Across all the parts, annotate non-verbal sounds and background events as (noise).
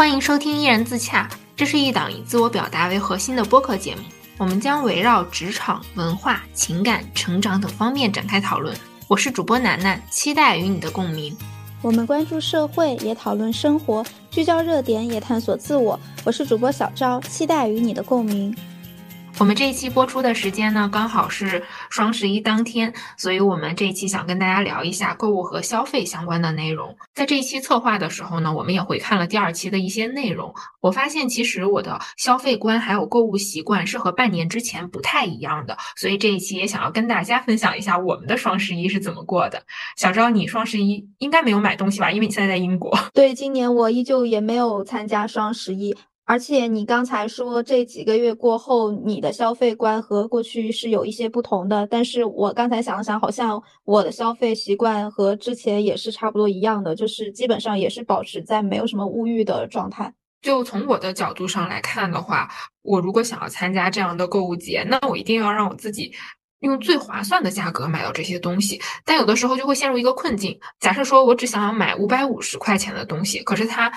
欢迎收听《依然自洽》，这是一档以自我表达为核心的播客节目。我们将围绕职场、文化、情感、成长等方面展开讨论。我是主播楠楠，期待与你的共鸣。我们关注社会，也讨论生活，聚焦热点，也探索自我。我是主播小昭，期待与你的共鸣。我们这一期播出的时间呢，刚好是双十一当天，所以我们这一期想跟大家聊一下购物和消费相关的内容。在这一期策划的时候呢，我们也回看了第二期的一些内容，我发现其实我的消费观还有购物习惯是和半年之前不太一样的，所以这一期也想要跟大家分享一下我们的双十一是怎么过的。小昭，你双十一应该没有买东西吧？因为你现在在英国。对，今年我依旧也没有参加双十一。而且你刚才说这几个月过后，你的消费观和过去是有一些不同的。但是我刚才想了想，好像我的消费习惯和之前也是差不多一样的，就是基本上也是保持在没有什么物欲的状态。就从我的角度上来看的话，我如果想要参加这样的购物节，那我一定要让我自己用最划算的价格买到这些东西。但有的时候就会陷入一个困境，假设说我只想要买五百五十块钱的东西，可是它。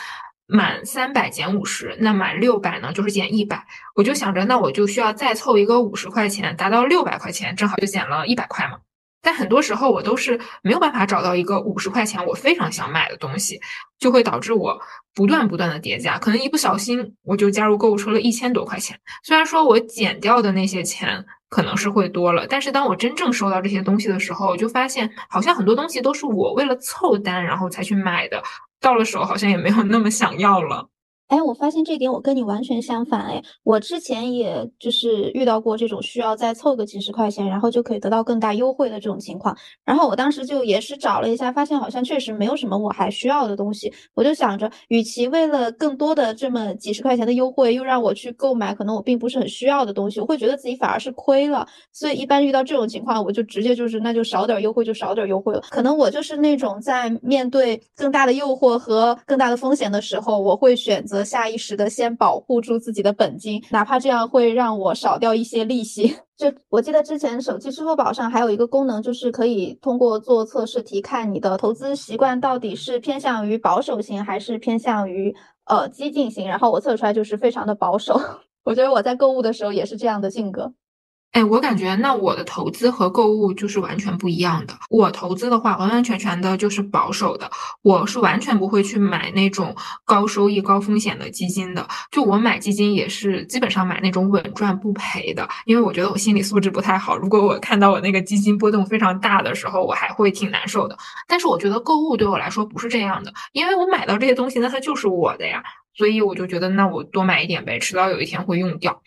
满三百减五十，那满六百呢就是减一百。我就想着，那我就需要再凑一个五十块钱，达到六百块钱，正好就减了一百块嘛。但很多时候我都是没有办法找到一个五十块钱我非常想买的东西，就会导致我不断不断的叠加，可能一不小心我就加入购物车了一千多块钱。虽然说我减掉的那些钱可能是会多了，但是当我真正收到这些东西的时候，我就发现好像很多东西都是我为了凑单然后才去买的。到了手好像也没有那么想要了。哎，我发现这点我跟你完全相反哎，我之前也就是遇到过这种需要再凑个几十块钱，然后就可以得到更大优惠的这种情况。然后我当时就也是找了一下，发现好像确实没有什么我还需要的东西。我就想着，与其为了更多的这么几十块钱的优惠，又让我去购买可能我并不是很需要的东西，我会觉得自己反而是亏了。所以一般遇到这种情况，我就直接就是那就少点优惠就少点优惠了。可能我就是那种在面对更大的诱惑和更大的风险的时候，我会选择。则下意识的先保护住自己的本金，哪怕这样会让我少掉一些利息。(laughs) 就我记得之前手机支付宝上还有一个功能，就是可以通过做测试题，看你的投资习惯到底是偏向于保守型还是偏向于呃激进型。然后我测出来就是非常的保守。(laughs) 我觉得我在购物的时候也是这样的性格。哎，我感觉那我的投资和购物就是完全不一样的。我投资的话，完完全全的就是保守的，我是完全不会去买那种高收益、高风险的基金的。就我买基金也是基本上买那种稳赚不赔的，因为我觉得我心理素质不太好。如果我看到我那个基金波动非常大的时候，我还会挺难受的。但是我觉得购物对我来说不是这样的，因为我买到这些东西，那它就是我的呀，所以我就觉得那我多买一点呗，迟早有一天会用掉。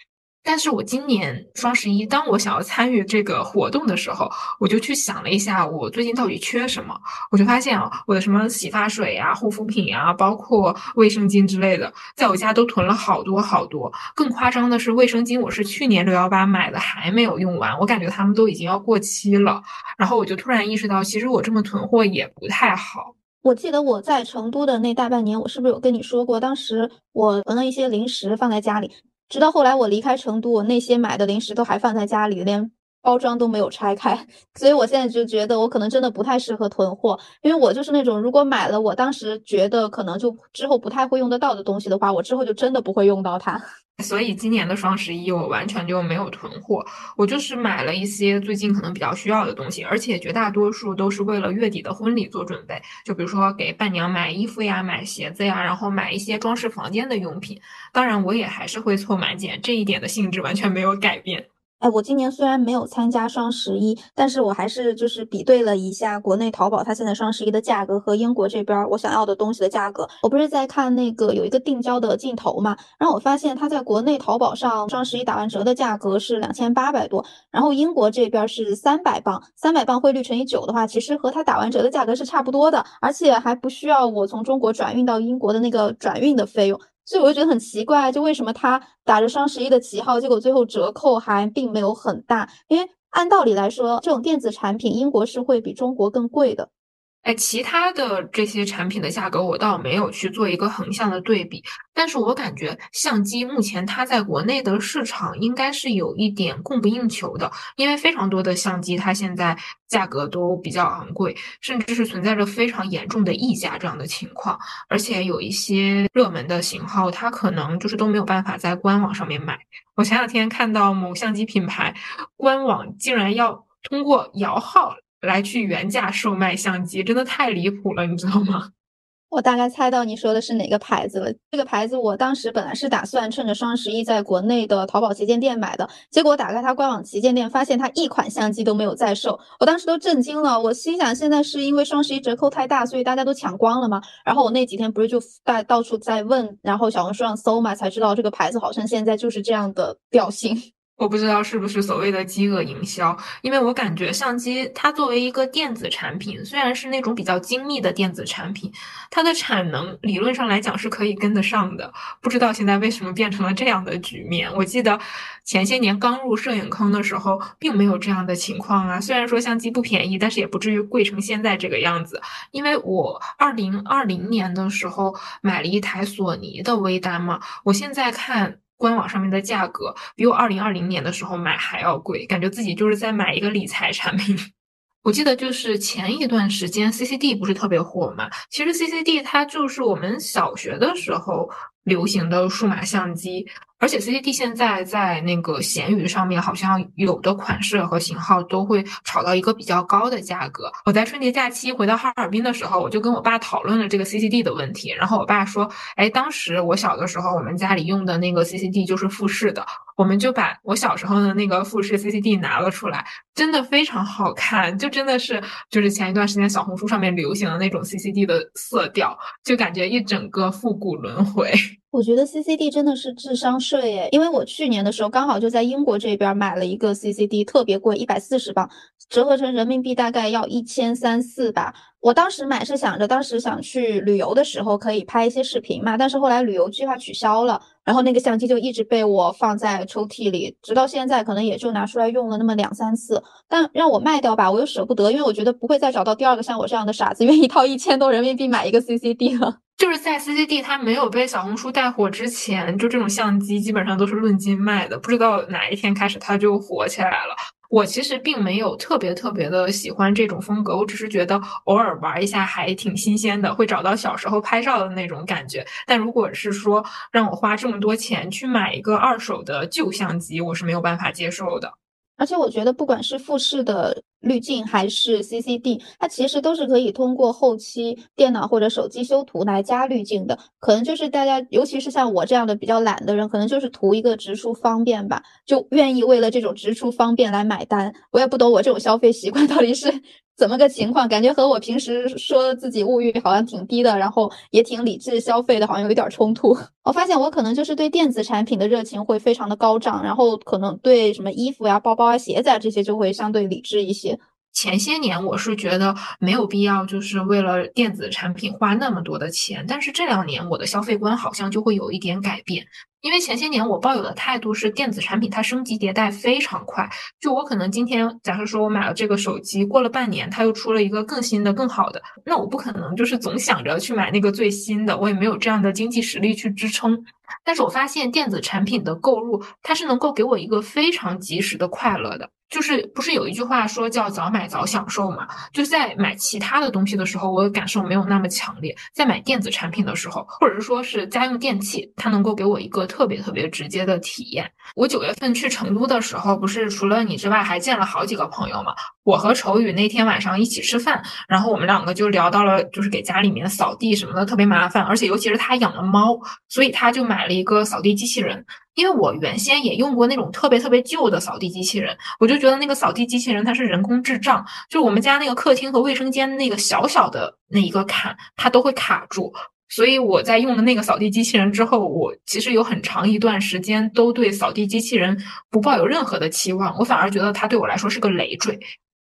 但是我今年双十一，当我想要参与这个活动的时候，我就去想了一下，我最近到底缺什么？我就发现啊，我的什么洗发水呀、护肤品呀，包括卫生巾之类的，在我家都囤了好多好多。更夸张的是，卫生巾我是去年六幺八买的，还没有用完，我感觉他们都已经要过期了。然后我就突然意识到，其实我这么囤货也不太好。我记得我在成都的那大半年，我是不是有跟你说过，当时我囤了一些零食放在家里。直到后来我离开成都，我那些买的零食都还放在家里，连包装都没有拆开。(laughs) 所以我现在就觉得我可能真的不太适合囤货，因为我就是那种如果买了我当时觉得可能就之后不太会用得到的东西的话，我之后就真的不会用到它。所以今年的双十一我完全就没有囤货，我就是买了一些最近可能比较需要的东西，而且绝大多数都是为了月底的婚礼做准备。就比如说给伴娘买衣服呀、买鞋子呀，然后买一些装饰房间的用品。当然，我也还是会凑满减，这一点的性质完全没有改变。哎，我今年虽然没有参加双十一，但是我还是就是比对了一下国内淘宝它现在双十一的价格和英国这边我想要的东西的价格。我不是在看那个有一个定焦的镜头嘛，然后我发现它在国内淘宝上双十一打完折的价格是两千八百多，然后英国这边是三百磅，三百磅汇率乘以九的话，其实和它打完折的价格是差不多的，而且还不需要我从中国转运到英国的那个转运的费用。所以我就觉得很奇怪，就为什么他打着双十一的旗号，结果最后折扣还并没有很大？因为按道理来说，这种电子产品英国是会比中国更贵的。哎，其他的这些产品的价格我倒没有去做一个横向的对比，但是我感觉相机目前它在国内的市场应该是有一点供不应求的，因为非常多的相机它现在价格都比较昂贵，甚至是存在着非常严重的溢价这样的情况，而且有一些热门的型号它可能就是都没有办法在官网上面买。我前两天看到某相机品牌官网竟然要通过摇号。来去原价售卖相机，真的太离谱了，你知道吗？(laughs) 我大概猜到你说的是哪个牌子了。这个牌子我当时本来是打算趁着双十一在国内的淘宝旗舰店买的，结果打开它官网旗舰店，发现它一款相机都没有在售，我当时都震惊了。我心想，现在是因为双十一折扣太大，所以大家都抢光了吗？然后我那几天不是就在到处在问，然后小红书上搜嘛，才知道这个牌子好像现在就是这样的调性。我不知道是不是所谓的饥饿营销，因为我感觉相机它作为一个电子产品，虽然是那种比较精密的电子产品，它的产能理论上来讲是可以跟得上的。不知道现在为什么变成了这样的局面。我记得前些年刚入摄影坑的时候，并没有这样的情况啊。虽然说相机不便宜，但是也不至于贵成现在这个样子。因为我二零二零年的时候买了一台索尼的微单嘛，我现在看。官网上面的价格比我二零二零年的时候买还要贵，感觉自己就是在买一个理财产品。(laughs) 我记得就是前一段时间 CCD 不是特别火嘛，其实 CCD 它就是我们小学的时候流行的数码相机。而且 CCD 现在在那个闲鱼上面，好像有的款式和型号都会炒到一个比较高的价格。我在春节假期回到哈尔滨的时候，我就跟我爸讨论了这个 CCD 的问题。然后我爸说：“哎，当时我小的时候，我们家里用的那个 CCD 就是富士的，我们就把我小时候的那个富士 CCD 拿了出来，真的非常好看，就真的是就是前一段时间小红书上面流行的那种 CCD 的色调，就感觉一整个复古轮回。”我觉得 CCD 真的是智商税耶，因为我去年的时候刚好就在英国这边买了一个 CCD，特别贵，一百四十磅，折合成人民币大概要一千三四吧。我当时买是想着，当时想去旅游的时候可以拍一些视频嘛，但是后来旅游计划取消了，然后那个相机就一直被我放在抽屉里，直到现在可能也就拿出来用了那么两三次。但让我卖掉吧，我又舍不得，因为我觉得不会再找到第二个像我这样的傻子愿意掏一千多人民币买一个 CCD 了。就是在 CCD 它没有被小红书带火之前，就这种相机基本上都是论斤卖的。不知道哪一天开始它就火起来了。我其实并没有特别特别的喜欢这种风格，我只是觉得偶尔玩一下还挺新鲜的，会找到小时候拍照的那种感觉。但如果是说让我花这么多钱去买一个二手的旧相机，我是没有办法接受的。而且我觉得，不管是富士的滤镜还是 CCD，它其实都是可以通过后期电脑或者手机修图来加滤镜的。可能就是大家，尤其是像我这样的比较懒的人，可能就是图一个直出方便吧，就愿意为了这种直出方便来买单。我也不懂我这种消费习惯到底是。怎么个情况？感觉和我平时说自己物欲好像挺低的，然后也挺理智消费的，好像有一点冲突。(laughs) 我发现我可能就是对电子产品的热情会非常的高涨，然后可能对什么衣服呀、包包啊、鞋子啊这些就会相对理智一些。前些年我是觉得没有必要，就是为了电子产品花那么多的钱，但是这两年我的消费观好像就会有一点改变。因为前些年我抱有的态度是电子产品它升级迭代非常快，就我可能今天假设说我买了这个手机，过了半年它又出了一个更新的、更好的，那我不可能就是总想着去买那个最新的，我也没有这样的经济实力去支撑。但是我发现电子产品的购入，它是能够给我一个非常及时的快乐的。就是不是有一句话说叫早买早享受嘛？就在买其他的东西的时候，我的感受没有那么强烈；在买电子产品的时候，或者是说是家用电器，它能够给我一个特别特别直接的体验。我九月份去成都的时候，不是除了你之外，还见了好几个朋友嘛？我和丑宇那天晚上一起吃饭，然后我们两个就聊到了，就是给家里面扫地什么的特别麻烦，而且尤其是他养了猫，所以他就买了一个扫地机器人。因为我原先也用过那种特别特别旧的扫地机器人，我就觉得那个扫地机器人它是人工智障，就我们家那个客厅和卫生间那个小小的那一个坎，它都会卡住。所以我在用了那个扫地机器人之后，我其实有很长一段时间都对扫地机器人不抱有任何的期望，我反而觉得它对我来说是个累赘。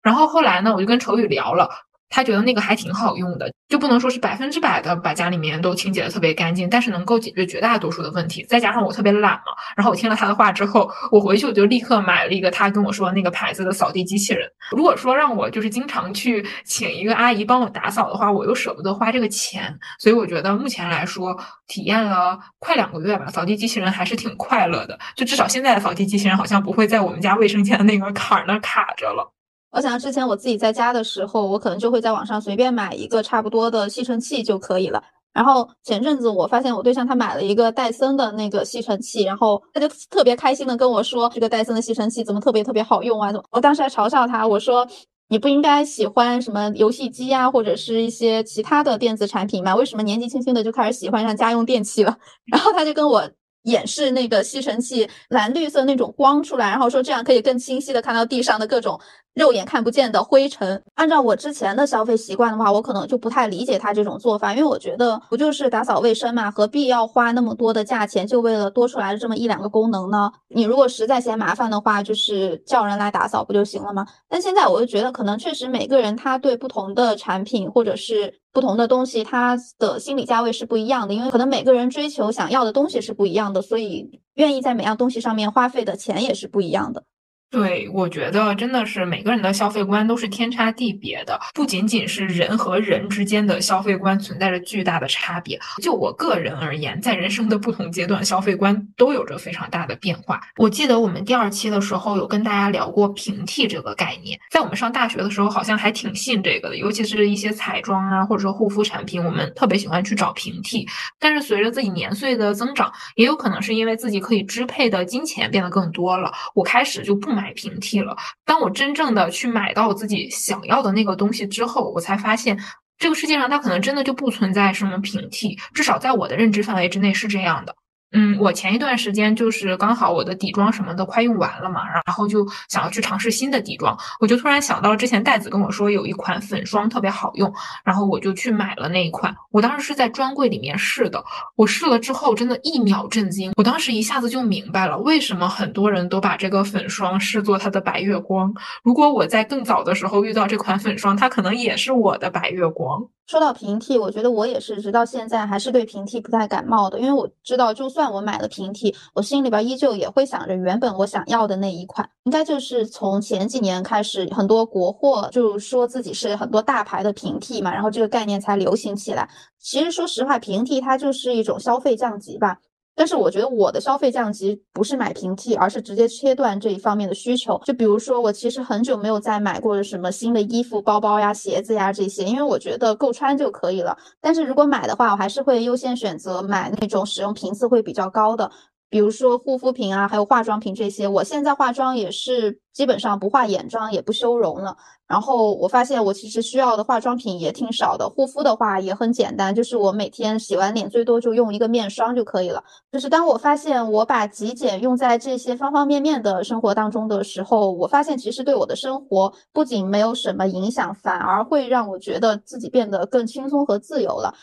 然后后来呢，我就跟丑宇聊了。他觉得那个还挺好用的，就不能说是百分之百的把家里面都清洁的特别干净，但是能够解决绝大多数的问题。再加上我特别懒嘛，然后我听了他的话之后，我回去我就立刻买了一个他跟我说那个牌子的扫地机器人。如果说让我就是经常去请一个阿姨帮我打扫的话，我又舍不得花这个钱，所以我觉得目前来说，体验了快两个月吧，扫地机器人还是挺快乐的。就至少现在的扫地机器人好像不会在我们家卫生间的那个坎儿那卡着了。我想之前我自己在家的时候，我可能就会在网上随便买一个差不多的吸尘器就可以了。然后前阵子我发现我对象他买了一个戴森的那个吸尘器，然后他就特别开心的跟我说，这个戴森的吸尘器怎么特别特别好用啊？怎么？我当时还嘲笑他，我说你不应该喜欢什么游戏机啊，或者是一些其他的电子产品吗？为什么年纪轻轻的就开始喜欢上家用电器了？(laughs) 然后他就跟我。演示那个吸尘器蓝绿色那种光出来，然后说这样可以更清晰的看到地上的各种肉眼看不见的灰尘。按照我之前的消费习惯的话，我可能就不太理解他这种做法，因为我觉得不就是打扫卫生嘛，何必要花那么多的价钱，就为了多出来的这么一两个功能呢？你如果实在嫌麻烦的话，就是叫人来打扫不就行了吗？但现在我就觉得，可能确实每个人他对不同的产品或者是。不同的东西，它的心理价位是不一样的，因为可能每个人追求想要的东西是不一样的，所以愿意在每样东西上面花费的钱也是不一样的。对，我觉得真的是每个人的消费观都是天差地别的，不仅仅是人和人之间的消费观存在着巨大的差别。就我个人而言，在人生的不同阶段，消费观都有着非常大的变化。我记得我们第二期的时候有跟大家聊过平替这个概念，在我们上大学的时候好像还挺信这个的，尤其是一些彩妆啊或者说护肤产品，我们特别喜欢去找平替。但是随着自己年岁的增长，也有可能是因为自己可以支配的金钱变得更多了，我开始就不。买平替了。当我真正的去买到自己想要的那个东西之后，我才发现这个世界上它可能真的就不存在什么平替，至少在我的认知范围之内是这样的。嗯，我前一段时间就是刚好我的底妆什么的快用完了嘛，然后就想要去尝试新的底妆，我就突然想到之前袋子跟我说有一款粉霜特别好用，然后我就去买了那一款。我当时是在专柜里面试的，我试了之后真的一秒震惊，我当时一下子就明白了为什么很多人都把这个粉霜视作它的白月光。如果我在更早的时候遇到这款粉霜，它可能也是我的白月光。说到平替，我觉得我也是，直到现在还是对平替不太感冒的，因为我知道，就算我买了平替，我心里边依旧也会想着原本我想要的那一款。应该就是从前几年开始，很多国货就说自己是很多大牌的平替嘛，然后这个概念才流行起来。其实说实话，平替它就是一种消费降级吧。但是我觉得我的消费降级不是买平替，而是直接切断这一方面的需求。就比如说，我其实很久没有再买过什么新的衣服、包包呀、鞋子呀这些，因为我觉得够穿就可以了。但是如果买的话，我还是会优先选择买那种使用频次会比较高的。比如说护肤品啊，还有化妆品这些，我现在化妆也是基本上不化眼妆，也不修容了。然后我发现我其实需要的化妆品也挺少的，护肤的话也很简单，就是我每天洗完脸最多就用一个面霜就可以了。就是当我发现我把极简用在这些方方面面的生活当中的时候，我发现其实对我的生活不仅没有什么影响，反而会让我觉得自己变得更轻松和自由了。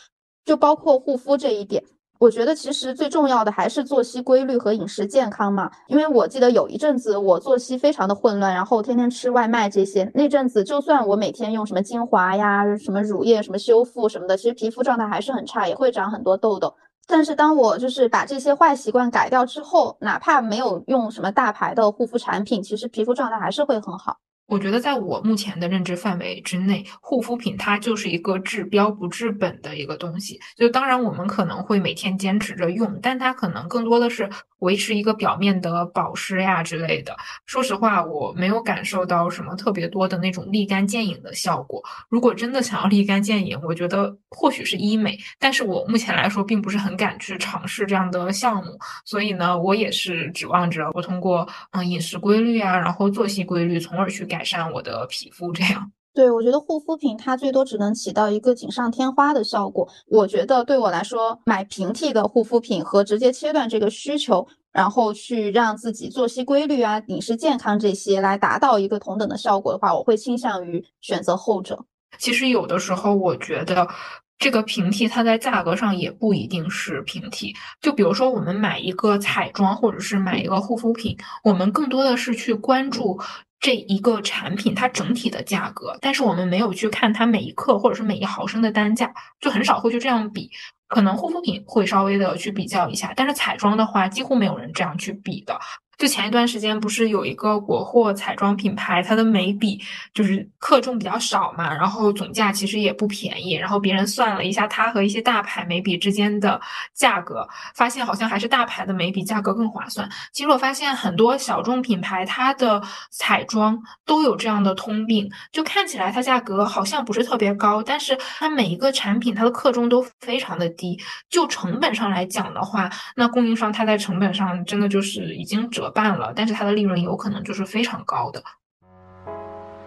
就包括护肤这一点。我觉得其实最重要的还是作息规律和饮食健康嘛，因为我记得有一阵子我作息非常的混乱，然后天天吃外卖这些，那阵子就算我每天用什么精华呀、什么乳液、什么修复什么的，其实皮肤状态还是很差，也会长很多痘痘。但是当我就是把这些坏习惯改掉之后，哪怕没有用什么大牌的护肤产品，其实皮肤状态还是会很好。我觉得在我目前的认知范围之内，护肤品它就是一个治标不治本的一个东西。就当然我们可能会每天坚持着用，但它可能更多的是维持一个表面的保湿呀之类的。说实话，我没有感受到什么特别多的那种立竿见影的效果。如果真的想要立竿见影，我觉得或许是医美，但是我目前来说并不是很敢去尝试这样的项目。所以呢，我也是指望着我通过嗯饮食规律啊，然后作息规律，从而去。改善我的皮肤，这样对我觉得护肤品它最多只能起到一个锦上添花的效果。我觉得对我来说，买平替的护肤品和直接切断这个需求，然后去让自己作息规律啊、饮食健康这些来达到一个同等的效果的话，我会倾向于选择后者。其实有的时候，我觉得这个平替它在价格上也不一定是平替。就比如说，我们买一个彩妆或者是买一个护肤品，我们更多的是去关注。这一个产品它整体的价格，但是我们没有去看它每一克或者是每一毫升的单价，就很少会去这样比。可能护肤品会稍微的去比较一下，但是彩妆的话，几乎没有人这样去比的。就前一段时间不是有一个国货彩妆品牌，它的眉笔就是克重比较少嘛，然后总价其实也不便宜。然后别人算了一下它和一些大牌眉笔之间的价格，发现好像还是大牌的眉笔价格更划算。其实我发现很多小众品牌它的彩妆都有这样的通病，就看起来它价格好像不是特别高，但是它每一个产品它的克重都非常的低。就成本上来讲的话，那供应商它在成本上真的就是已经折。办了，但是它的利润有可能就是非常高的。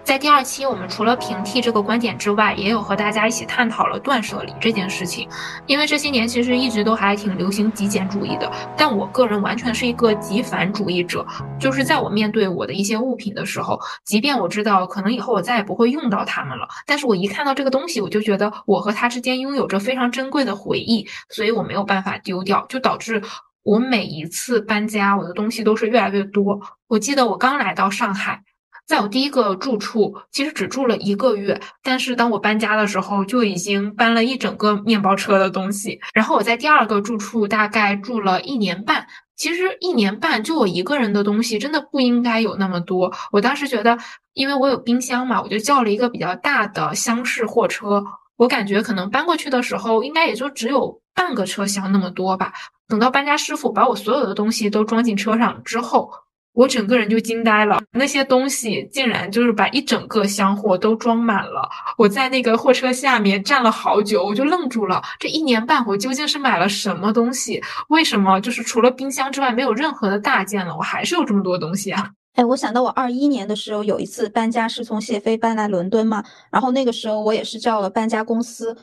在第二期，我们除了平替这个观点之外，也有和大家一起探讨了断舍离这件事情。因为这些年其实一直都还挺流行极简主义的，但我个人完全是一个极繁主义者。就是在我面对我的一些物品的时候，即便我知道可能以后我再也不会用到它们了，但是我一看到这个东西，我就觉得我和它之间拥有着非常珍贵的回忆，所以我没有办法丢掉，就导致。我每一次搬家，我的东西都是越来越多。我记得我刚来到上海，在我第一个住处，其实只住了一个月，但是当我搬家的时候，就已经搬了一整个面包车的东西。然后我在第二个住处大概住了一年半，其实一年半就我一个人的东西，真的不应该有那么多。我当时觉得，因为我有冰箱嘛，我就叫了一个比较大的厢式货车。我感觉可能搬过去的时候，应该也就只有半个车厢那么多吧。等到搬家师傅把我所有的东西都装进车上之后，我整个人就惊呆了。那些东西竟然就是把一整个箱货都装满了。我在那个货车下面站了好久，我就愣住了。这一年半，我究竟是买了什么东西？为什么就是除了冰箱之外没有任何的大件了？我还是有这么多东西啊！哎，我想到我二一年的时候有一次搬家，是从谢飞搬来伦敦嘛，然后那个时候我也是叫了搬家公司。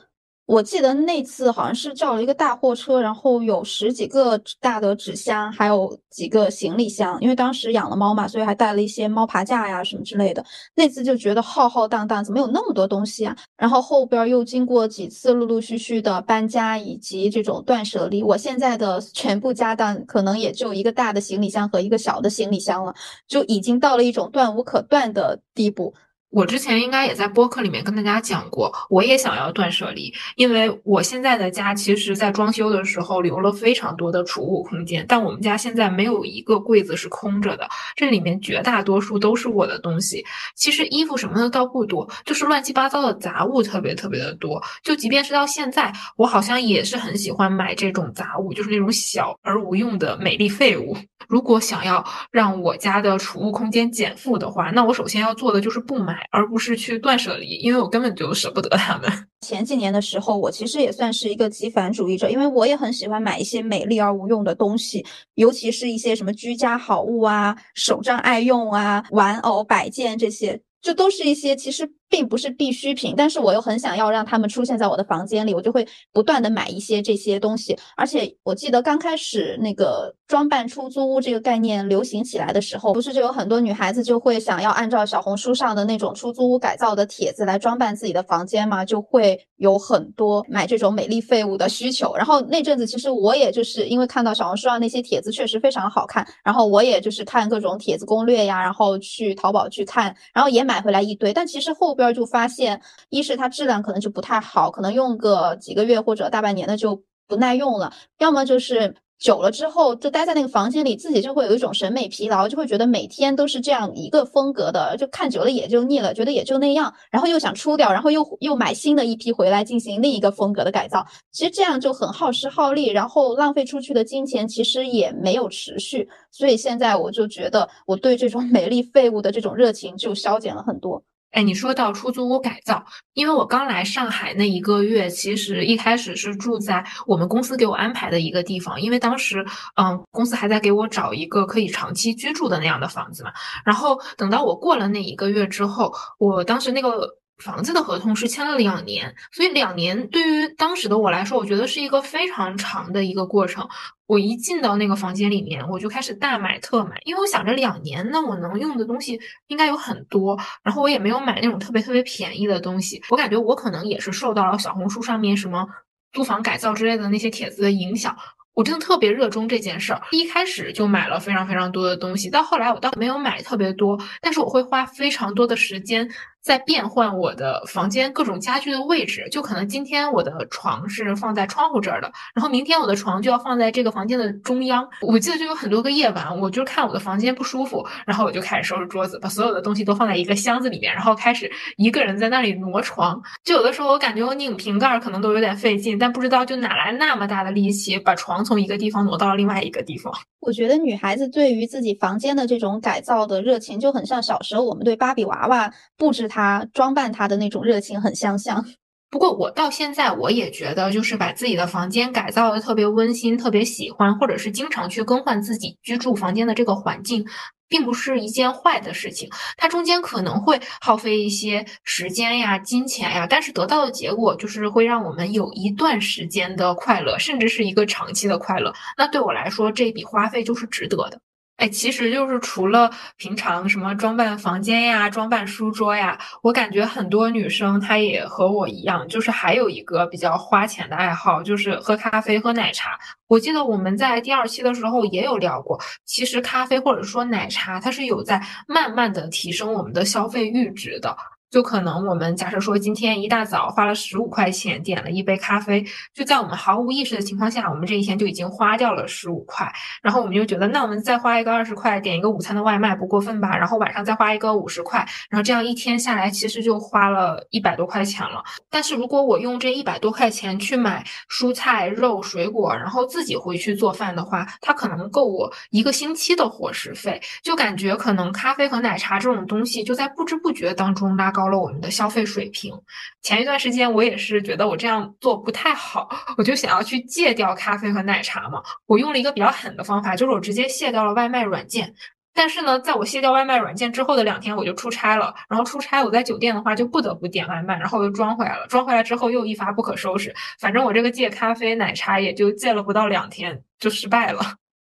我记得那次好像是叫了一个大货车，然后有十几个大的纸箱，还有几个行李箱。因为当时养了猫嘛，所以还带了一些猫爬架呀什么之类的。那次就觉得浩浩荡荡，怎么有那么多东西啊？然后后边又经过几次陆陆续续的搬家以及这种断舍离，我现在的全部家当可能也就一个大的行李箱和一个小的行李箱了，就已经到了一种断无可断的地步。我之前应该也在播客里面跟大家讲过，我也想要断舍离，因为我现在的家其实，在装修的时候留了非常多的储物空间，但我们家现在没有一个柜子是空着的，这里面绝大多数都是我的东西。其实衣服什么的倒不多，就是乱七八糟的杂物特别特别的多。就即便是到现在，我好像也是很喜欢买这种杂物，就是那种小而无用的美丽废物。如果想要让我家的储物空间减负的话，那我首先要做的就是不买。而不是去断舍离，因为我根本就舍不得他们。(laughs) 前几年的时候，我其实也算是一个极繁主义者，因为我也很喜欢买一些美丽而无用的东西，尤其是一些什么居家好物啊、手账爱用啊、玩偶摆件这些。这都是一些其实并不是必需品，但是我又很想要让他们出现在我的房间里，我就会不断的买一些这些东西。而且我记得刚开始那个装扮出租屋这个概念流行起来的时候，不是就有很多女孩子就会想要按照小红书上的那种出租屋改造的帖子来装扮自己的房间嘛，就会有很多买这种美丽废物的需求。然后那阵子其实我也就是因为看到小红书上那些帖子确实非常好看，然后我也就是看各种帖子攻略呀，然后去淘宝去看，然后也。买回来一堆，但其实后边就发现，一是它质量可能就不太好，可能用个几个月或者大半年的就不耐用了；要么就是久了之后，就待在那个房间里，自己就会有一种审美疲劳，就会觉得每天都是这样一个风格的，就看久了也就腻了，觉得也就那样，然后又想出掉，然后又又买新的一批回来进行另一个风格的改造。其实这样就很耗时耗力，然后浪费出去的金钱其实也没有持续。所以现在我就觉得，我对这种 (laughs) 美丽废物的这种热情就消减了很多。哎，你说到出租屋改造，因为我刚来上海那一个月，其实一开始是住在我们公司给我安排的一个地方，因为当时，嗯，公司还在给我找一个可以长期居住的那样的房子嘛。然后等到我过了那一个月之后，我当时那个。房子的合同是签了两年，所以两年对于当时的我来说，我觉得是一个非常长的一个过程。我一进到那个房间里面，我就开始大买特买，因为我想着两年，那我能用的东西应该有很多。然后我也没有买那种特别特别便宜的东西，我感觉我可能也是受到了小红书上面什么租房改造之类的那些帖子的影响。我真的特别热衷这件事儿，一开始就买了非常非常多的东西，到后来我倒没有买特别多，但是我会花非常多的时间。在变换我的房间各种家具的位置，就可能今天我的床是放在窗户这儿的，然后明天我的床就要放在这个房间的中央。我记得就有很多个夜晚，我就看我的房间不舒服，然后我就开始收拾桌子，把所有的东西都放在一个箱子里面，然后开始一个人在那里挪床。就有的时候我感觉我拧瓶盖可能都有点费劲，但不知道就哪来那么大的力气把床从一个地方挪到了另外一个地方。我觉得女孩子对于自己房间的这种改造的热情，就很像小时候我们对芭比娃娃布置他、装扮他的那种热情很相像。不过我到现在我也觉得，就是把自己的房间改造的特别温馨、特别喜欢，或者是经常去更换自己居住房间的这个环境。并不是一件坏的事情，它中间可能会耗费一些时间呀、金钱呀，但是得到的结果就是会让我们有一段时间的快乐，甚至是一个长期的快乐。那对我来说，这笔花费就是值得的。哎，其实就是除了平常什么装扮房间呀、装扮书桌呀，我感觉很多女生她也和我一样，就是还有一个比较花钱的爱好，就是喝咖啡、喝奶茶。我记得我们在第二期的时候也有聊过，其实咖啡或者说奶茶，它是有在慢慢的提升我们的消费阈值的。就可能我们假设说今天一大早花了十五块钱点了一杯咖啡，就在我们毫无意识的情况下，我们这一天就已经花掉了十五块。然后我们就觉得，那我们再花一个二十块点一个午餐的外卖不过分吧？然后晚上再花一个五十块，然后这样一天下来其实就花了一百多块钱了。但是如果我用这一百多块钱去买蔬菜、肉、水果，然后自己回去做饭的话，它可能够我一个星期的伙食费。就感觉可能咖啡和奶茶这种东西就在不知不觉当中拉高。高了我们的消费水平。前一段时间，我也是觉得我这样做不太好，我就想要去戒掉咖啡和奶茶嘛。我用了一个比较狠的方法，就是我直接卸掉了外卖软件。但是呢，在我卸掉外卖软件之后的两天，我就出差了。然后出差，我在酒店的话就不得不点外卖，然后又装回来了。装回来之后又一发不可收拾。反正我这个戒咖啡奶茶也就戒了不到两天，就失败了。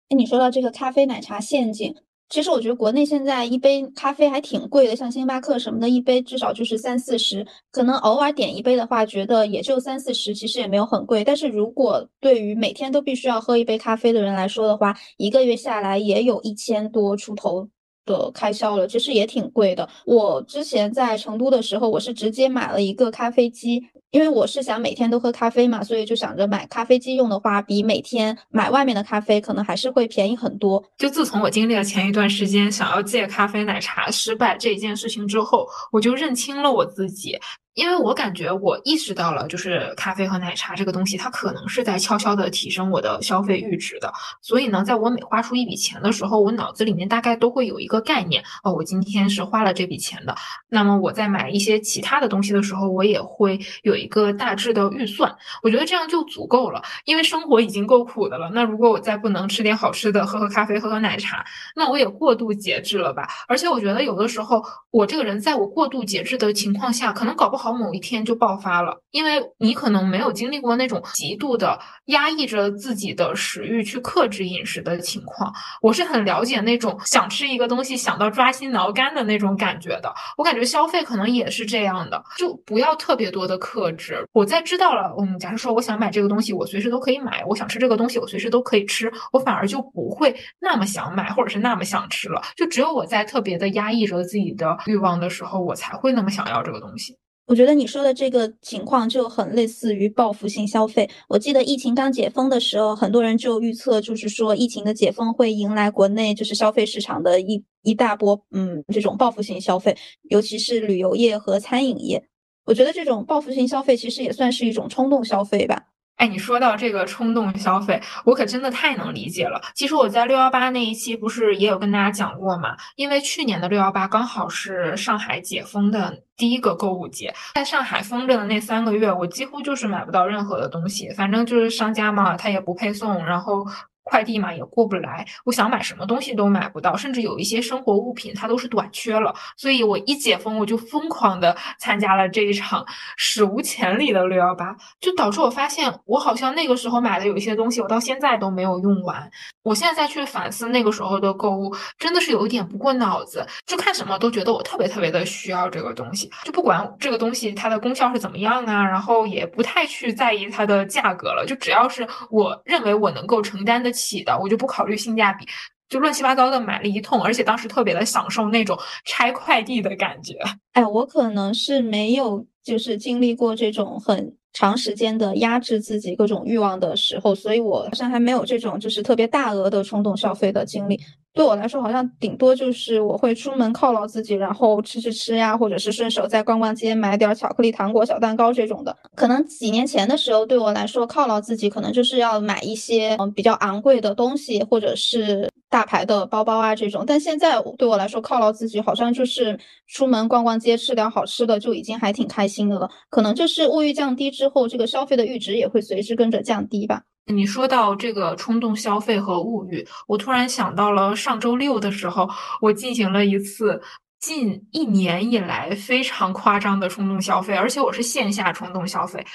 哎，你说到这个咖啡奶茶陷阱。其实我觉得国内现在一杯咖啡还挺贵的，像星巴克什么的，一杯至少就是三四十。可能偶尔点一杯的话，觉得也就三四十，其实也没有很贵。但是如果对于每天都必须要喝一杯咖啡的人来说的话，一个月下来也有一千多出头的开销了，其实也挺贵的。我之前在成都的时候，我是直接买了一个咖啡机。因为我是想每天都喝咖啡嘛，所以就想着买咖啡机用的话，比每天买外面的咖啡可能还是会便宜很多。就自从我经历了前一段时间想要戒咖啡奶茶失败这一件事情之后，我就认清了我自己。因为我感觉我意识到了，就是咖啡和奶茶这个东西，它可能是在悄悄的提升我的消费阈值的。所以呢，在我每花出一笔钱的时候，我脑子里面大概都会有一个概念哦，我今天是花了这笔钱的。那么我在买一些其他的东西的时候，我也会有一个大致的预算。我觉得这样就足够了，因为生活已经够苦的了。那如果我再不能吃点好吃的，喝喝咖啡，喝喝奶茶，那我也过度节制了吧？而且我觉得有的时候，我这个人在我过度节制的情况下，可能搞不好好。某一天就爆发了，因为你可能没有经历过那种极度的压抑着自己的食欲去克制饮食的情况。我是很了解那种想吃一个东西想到抓心挠肝的那种感觉的。我感觉消费可能也是这样的，就不要特别多的克制。我在知道了，嗯，假如说我想买这个东西，我随时都可以买；我想吃这个东西，我随时都可以吃。我反而就不会那么想买，或者是那么想吃了。就只有我在特别的压抑着自己的欲望的时候，我才会那么想要这个东西。我觉得你说的这个情况就很类似于报复性消费。我记得疫情刚解封的时候，很多人就预测，就是说疫情的解封会迎来国内就是消费市场的一一大波，嗯，这种报复性消费，尤其是旅游业和餐饮业。我觉得这种报复性消费其实也算是一种冲动消费吧。哎，你说到这个冲动消费，我可真的太能理解了。其实我在六幺八那一期不是也有跟大家讲过嘛？因为去年的六幺八刚好是上海解封的第一个购物节，在上海封着的那三个月，我几乎就是买不到任何的东西，反正就是商家嘛，他也不配送，然后。快递嘛也过不来，我想买什么东西都买不到，甚至有一些生活物品它都是短缺了。所以我一解封，我就疯狂的参加了这一场 (laughs) 史无前例的六幺八，就导致我发现我好像那个时候买的有一些东西，我到现在都没有用完。我现在再去反思那个时候的购物，真的是有一点不过脑子，就看什么都觉得我特别特别的需要这个东西，就不管这个东西它的功效是怎么样啊，然后也不太去在意它的价格了，就只要是我认为我能够承担得起的，我就不考虑性价比，就乱七八糟的买了一通，而且当时特别的享受那种拆快递的感觉。哎，我可能是没有就是经历过这种很。长时间的压制自己各种欲望的时候，所以我好像还没有这种就是特别大额的冲动消费的经历。对我来说，好像顶多就是我会出门犒劳自己，然后吃吃吃呀，或者是顺手再逛逛街，买点巧克力、糖果、小蛋糕这种的。可能几年前的时候，对我来说犒劳自己，可能就是要买一些嗯比较昂贵的东西，或者是大牌的包包啊这种。但现在对我来说，犒劳自己好像就是出门逛逛街，吃点好吃的就已经还挺开心的了。可能就是物欲降低之后，这个消费的阈值也会随之跟着降低吧。你说到这个冲动消费和物欲，我突然想到了上周六的时候，我进行了一次近一年以来非常夸张的冲动消费，而且我是线下冲动消费。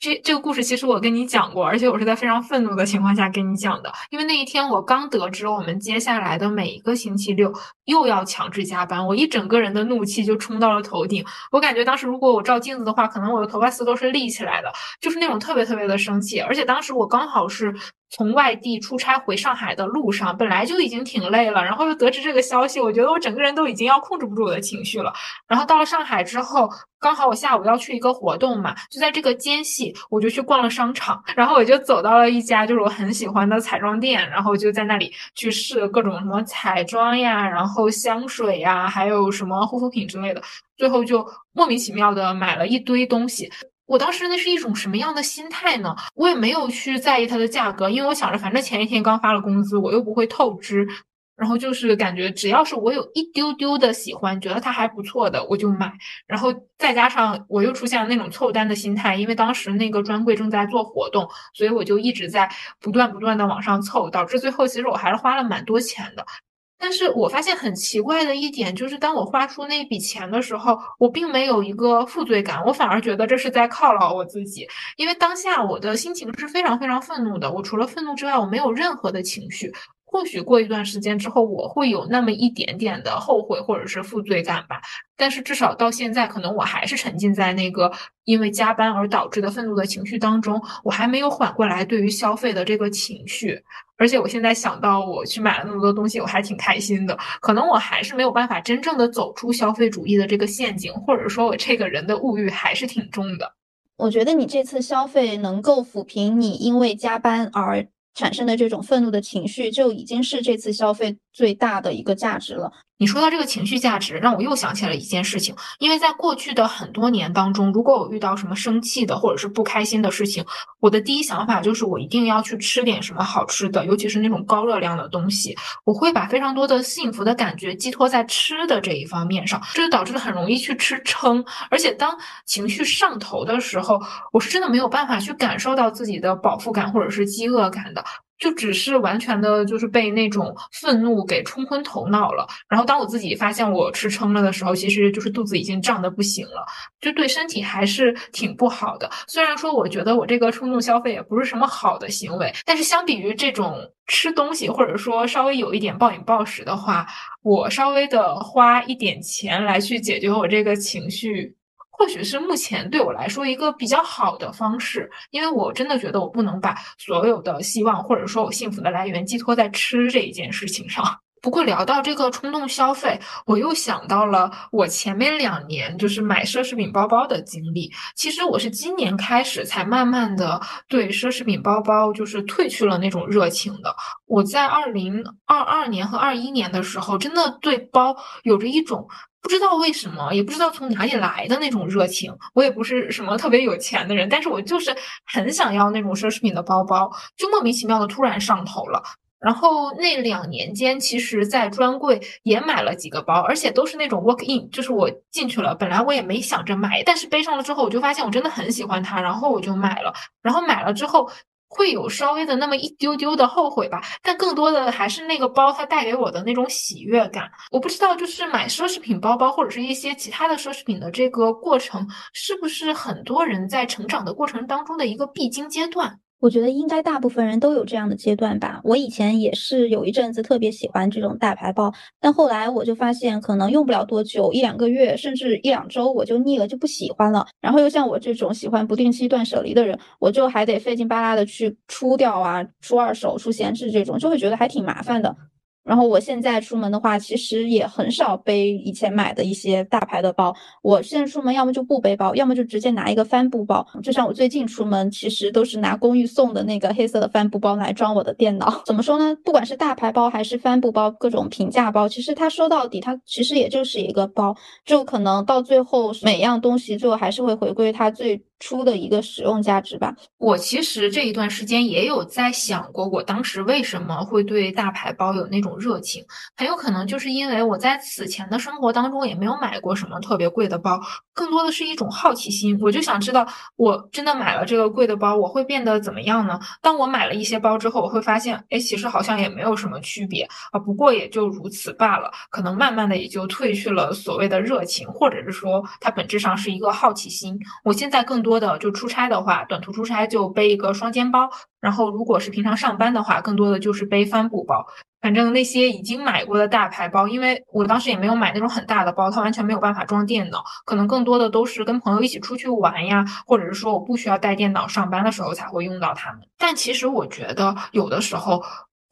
这这个故事其实我跟你讲过，而且我是在非常愤怒的情况下跟你讲的，因为那一天我刚得知我们接下来的每一个星期六又要强制加班，我一整个人的怒气就冲到了头顶。我感觉当时如果我照镜子的话，可能我的头发丝都是立起来的，就是那种特别特别的生气。而且当时我刚好是从外地出差回上海的路上，本来就已经挺累了，然后又得知这个消息，我觉得我整个人都已经要控制不住我的情绪了。然后到了上海之后。刚好我下午要去一个活动嘛，就在这个间隙，我就去逛了商场，然后我就走到了一家就是我很喜欢的彩妆店，然后就在那里去试各种什么彩妆呀，然后香水呀，还有什么护肤品之类的，最后就莫名其妙的买了一堆东西。我当时那是一种什么样的心态呢？我也没有去在意它的价格，因为我想着反正前一天刚发了工资，我又不会透支。然后就是感觉，只要是我有一丢丢的喜欢，觉得它还不错的，我就买。然后再加上我又出现了那种凑单的心态，因为当时那个专柜正在做活动，所以我就一直在不断不断的往上凑，导致最后其实我还是花了蛮多钱的。但是我发现很奇怪的一点就是，当我花出那笔钱的时候，我并没有一个负罪感，我反而觉得这是在犒劳我自己，因为当下我的心情是非常非常愤怒的。我除了愤怒之外，我没有任何的情绪。或许过一段时间之后，我会有那么一点点的后悔或者是负罪感吧。但是至少到现在，可能我还是沉浸在那个因为加班而导致的愤怒的情绪当中，我还没有缓过来对于消费的这个情绪。而且我现在想到我去买了那么多东西，我还挺开心的。可能我还是没有办法真正的走出消费主义的这个陷阱，或者说我这个人的物欲还是挺重的。我觉得你这次消费能够抚平你因为加班而。产生的这种愤怒的情绪，就已经是这次消费最大的一个价值了。你说到这个情绪价值，让我又想起了一件事情。因为在过去的很多年当中，如果我遇到什么生气的或者是不开心的事情，我的第一想法就是我一定要去吃点什么好吃的，尤其是那种高热量的东西。我会把非常多的幸福的感觉寄托在吃的这一方面上，这就导致了很容易去吃撑。而且当情绪上头的时候，我是真的没有办法去感受到自己的饱腹感或者是饥饿感的。就只是完全的，就是被那种愤怒给冲昏头脑了。然后当我自己发现我吃撑了的时候，其实就是肚子已经胀得不行了，就对身体还是挺不好的。虽然说我觉得我这个冲动消费也不是什么好的行为，但是相比于这种吃东西，或者说稍微有一点暴饮暴食的话，我稍微的花一点钱来去解决我这个情绪。或许是目前对我来说一个比较好的方式，因为我真的觉得我不能把所有的希望或者说我幸福的来源寄托在吃这一件事情上。不过聊到这个冲动消费，我又想到了我前面两年就是买奢侈品包包的经历。其实我是今年开始才慢慢的对奢侈品包包就是褪去了那种热情的。我在二零二二年和二一年的时候，真的对包有着一种。不知道为什么，也不知道从哪里来的那种热情。我也不是什么特别有钱的人，但是我就是很想要那种奢侈品的包包，就莫名其妙的突然上头了。然后那两年间，其实在专柜也买了几个包，而且都是那种 walk in，就是我进去了，本来我也没想着买，但是背上了之后，我就发现我真的很喜欢它，然后我就买了。然后买了之后。会有稍微的那么一丢丢的后悔吧，但更多的还是那个包它带给我的那种喜悦感。我不知道，就是买奢侈品包包或者是一些其他的奢侈品的这个过程，是不是很多人在成长的过程当中的一个必经阶段？我觉得应该大部分人都有这样的阶段吧。我以前也是有一阵子特别喜欢这种大牌包，但后来我就发现，可能用不了多久，一两个月，甚至一两周，我就腻了，就不喜欢了。然后又像我这种喜欢不定期断舍离的人，我就还得费劲巴拉的去出掉啊，出二手、出闲置这种，就会觉得还挺麻烦的。然后我现在出门的话，其实也很少背以前买的一些大牌的包。我现在出门要么就不背包，要么就直接拿一个帆布包。就像我最近出门，其实都是拿公寓送的那个黑色的帆布包来装我的电脑。怎么说呢？不管是大牌包还是帆布包，各种平价包，其实它说到底，它其实也就是一个包，就可能到最后每样东西最后还是会回归它最。出的一个使用价值吧。我其实这一段时间也有在想过，我当时为什么会对大牌包有那种热情？很有可能就是因为我在此前的生活当中也没有买过什么特别贵的包，更多的是一种好奇心。我就想知道，我真的买了这个贵的包，我会变得怎么样呢？当我买了一些包之后，我会发现，哎，其实好像也没有什么区别啊，不过也就如此罢了。可能慢慢的也就褪去了所谓的热情，或者是说它本质上是一个好奇心。我现在更多。多的就出差的话，短途出差就背一个双肩包，然后如果是平常上班的话，更多的就是背帆布包。反正那些已经买过的大牌包，因为我当时也没有买那种很大的包，它完全没有办法装电脑，可能更多的都是跟朋友一起出去玩呀，或者是说我不需要带电脑上班的时候才会用到它们。但其实我觉得有的时候。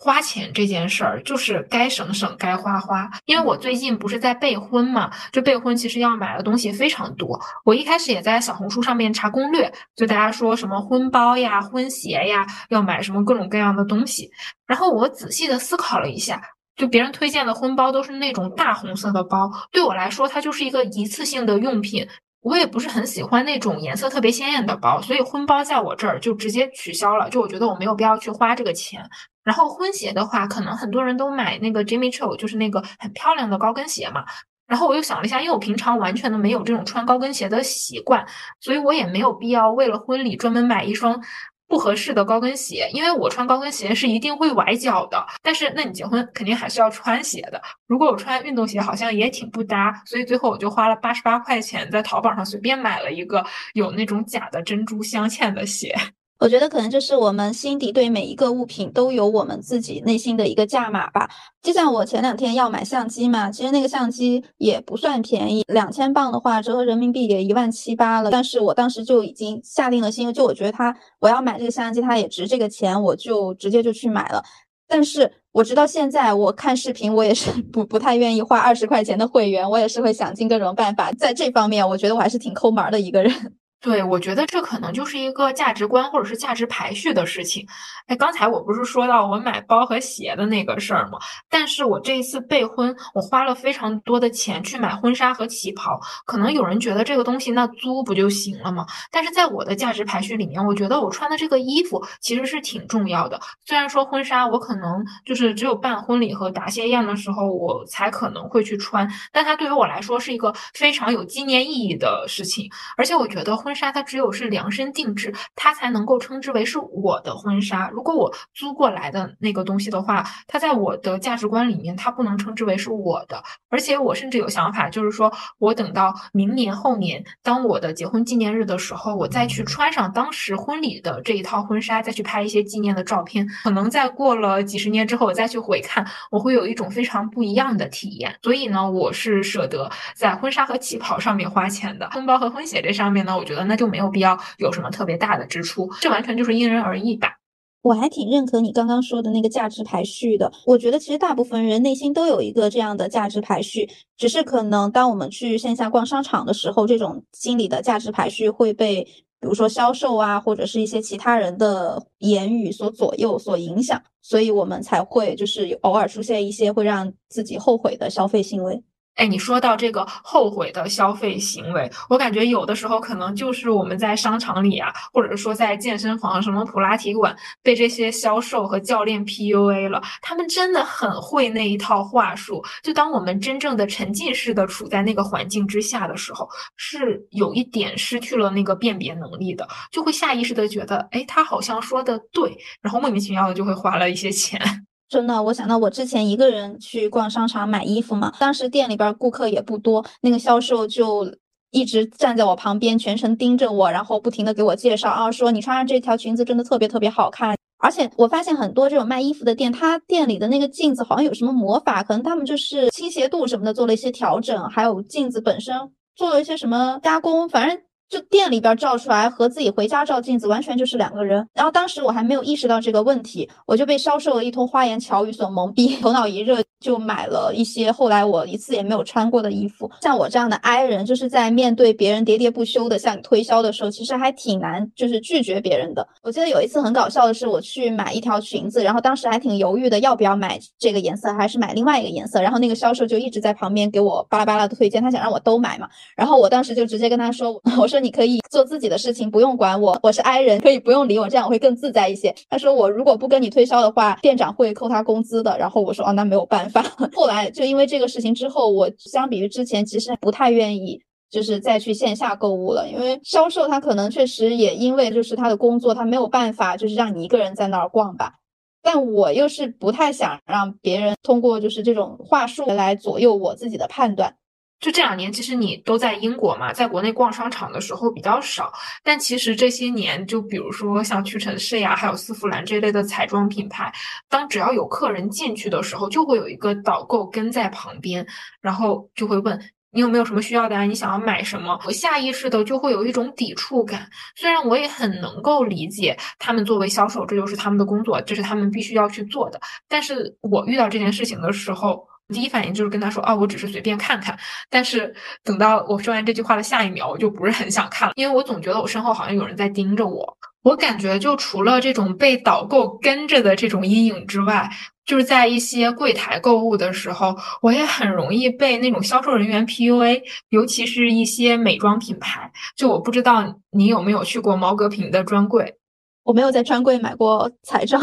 花钱这件事儿就是该省省，该花花。因为我最近不是在备婚嘛，就备婚其实要买的东西非常多。我一开始也在小红书上面查攻略，就大家说什么婚包呀、婚鞋呀，要买什么各种各样的东西。然后我仔细的思考了一下，就别人推荐的婚包都是那种大红色的包，对我来说它就是一个一次性的用品。我也不是很喜欢那种颜色特别鲜艳的包，所以婚包在我这儿就直接取消了。就我觉得我没有必要去花这个钱。然后婚鞋的话，可能很多人都买那个 Jimmy Choo，就是那个很漂亮的高跟鞋嘛。然后我又想了一下，因为我平常完全都没有这种穿高跟鞋的习惯，所以我也没有必要为了婚礼专门买一双。不合适的高跟鞋，因为我穿高跟鞋是一定会崴脚的。但是，那你结婚肯定还是要穿鞋的。如果我穿运动鞋，好像也挺不搭。所以最后我就花了八十八块钱，在淘宝上随便买了一个有那种假的珍珠镶嵌的鞋。我觉得可能就是我们心底对每一个物品都有我们自己内心的一个价码吧。就像我前两天要买相机嘛，其实那个相机也不算便宜，两千磅的话折合人民币也一万七八了。但是我当时就已经下定了心，就我觉得它我要买这个相机，它也值这个钱，我就直接就去买了。但是我直到现在，我看视频我也是 (laughs) 不不太愿意花二十块钱的会员，我也是会想尽各种办法。在这方面，我觉得我还是挺抠门的一个人。对，我觉得这可能就是一个价值观或者是价值排序的事情。哎，刚才我不是说到我买包和鞋的那个事儿吗？但是我这一次备婚，我花了非常多的钱去买婚纱和旗袍。可能有人觉得这个东西那租不就行了吗？但是在我的价值排序里面，我觉得我穿的这个衣服其实是挺重要的。虽然说婚纱我可能就是只有办婚礼和答谢宴的时候我才可能会去穿，但它对于我来说是一个非常有纪念意义的事情。而且我觉得。婚纱它只有是量身定制，它才能够称之为是我的婚纱。如果我租过来的那个东西的话，它在我的价值观里面，它不能称之为是我的。而且我甚至有想法，就是说我等到明年后年，当我的结婚纪念日的时候，我再去穿上当时婚礼的这一套婚纱，再去拍一些纪念的照片。可能在过了几十年之后，我再去回看，我会有一种非常不一样的体验。所以呢，我是舍得在婚纱和旗袍上面花钱的。婚包和婚鞋这上面呢，我觉得。那就没有必要有什么特别大的支出，这完全就是因人而异吧。我还挺认可你刚刚说的那个价值排序的。我觉得其实大部分人内心都有一个这样的价值排序，只是可能当我们去线下逛商场的时候，这种心理的价值排序会被比如说销售啊，或者是一些其他人的言语所左右、所影响，所以我们才会就是偶尔出现一些会让自己后悔的消费行为。哎，你说到这个后悔的消费行为，我感觉有的时候可能就是我们在商场里啊，或者说在健身房、什么普拉提馆，被这些销售和教练 PUA 了。他们真的很会那一套话术。就当我们真正的沉浸式的处在那个环境之下的时候，是有一点失去了那个辨别能力的，就会下意识的觉得，哎，他好像说的对，然后莫名其妙的就会花了一些钱。真的，我想到我之前一个人去逛商场买衣服嘛，当时店里边顾客也不多，那个销售就一直站在我旁边，全程盯着我，然后不停的给我介绍啊，说你穿上这条裙子真的特别特别好看。而且我发现很多这种卖衣服的店，他店里的那个镜子好像有什么魔法，可能他们就是倾斜度什么的做了一些调整，还有镜子本身做了一些什么加工，反正。就店里边照出来和自己回家照镜子完全就是两个人。然后当时我还没有意识到这个问题，我就被销售的一通花言巧语所蒙蔽，头脑一热就买了一些后来我一次也没有穿过的衣服。像我这样的 I 人，就是在面对别人喋喋不休的向你推销的时候，其实还挺难，就是拒绝别人的。我记得有一次很搞笑的是，我去买一条裙子，然后当时还挺犹豫的，要不要买这个颜色还是买另外一个颜色。然后那个销售就一直在旁边给我巴拉巴拉的推荐，他想让我都买嘛。然后我当时就直接跟他说，(laughs) 我说。你可以做自己的事情，不用管我。我是 I 人，可以不用理我，这样我会更自在一些。他说我如果不跟你推销的话，店长会扣他工资的。然后我说哦，那没有办法。(laughs) 后来就因为这个事情之后，我相比于之前，其实不太愿意就是再去线下购物了，因为销售他可能确实也因为就是他的工作，他没有办法就是让你一个人在那儿逛吧。但我又是不太想让别人通过就是这种话术来左右我自己的判断。就这两年，其实你都在英国嘛，在国内逛商场的时候比较少。但其实这些年，就比如说像屈臣氏呀，还有丝芙兰这类的彩妆品牌，当只要有客人进去的时候，就会有一个导购跟在旁边，然后就会问你有没有什么需要的啊，你想要买什么？我下意识的就会有一种抵触感。虽然我也很能够理解他们作为销售，这就是他们的工作，这是他们必须要去做的。但是我遇到这件事情的时候，第一反应就是跟他说，哦，我只是随便看看。但是等到我说完这句话的下一秒，我就不是很想看了，因为我总觉得我身后好像有人在盯着我。我感觉就除了这种被导购跟着的这种阴影之外，就是在一些柜台购物的时候，我也很容易被那种销售人员 PUA，尤其是一些美妆品牌。就我不知道你有没有去过毛戈平的专柜，我没有在专柜买过彩妆。